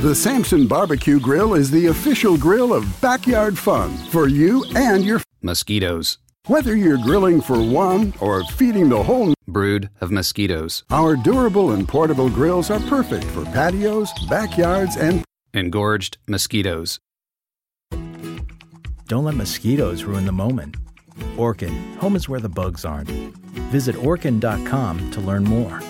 The Samson Barbecue Grill is the official grill of backyard fun for you and your Mosquitoes. whether you're grilling for one or feeding the whole Brood of mosquitoes. Our durable and portable grills are perfect for patios, backyards, and Engorged mosquitoes. Don't let mosquitoes ruin the moment. Orkin, home is where the bugs aren't. Visit orkin.com to learn more.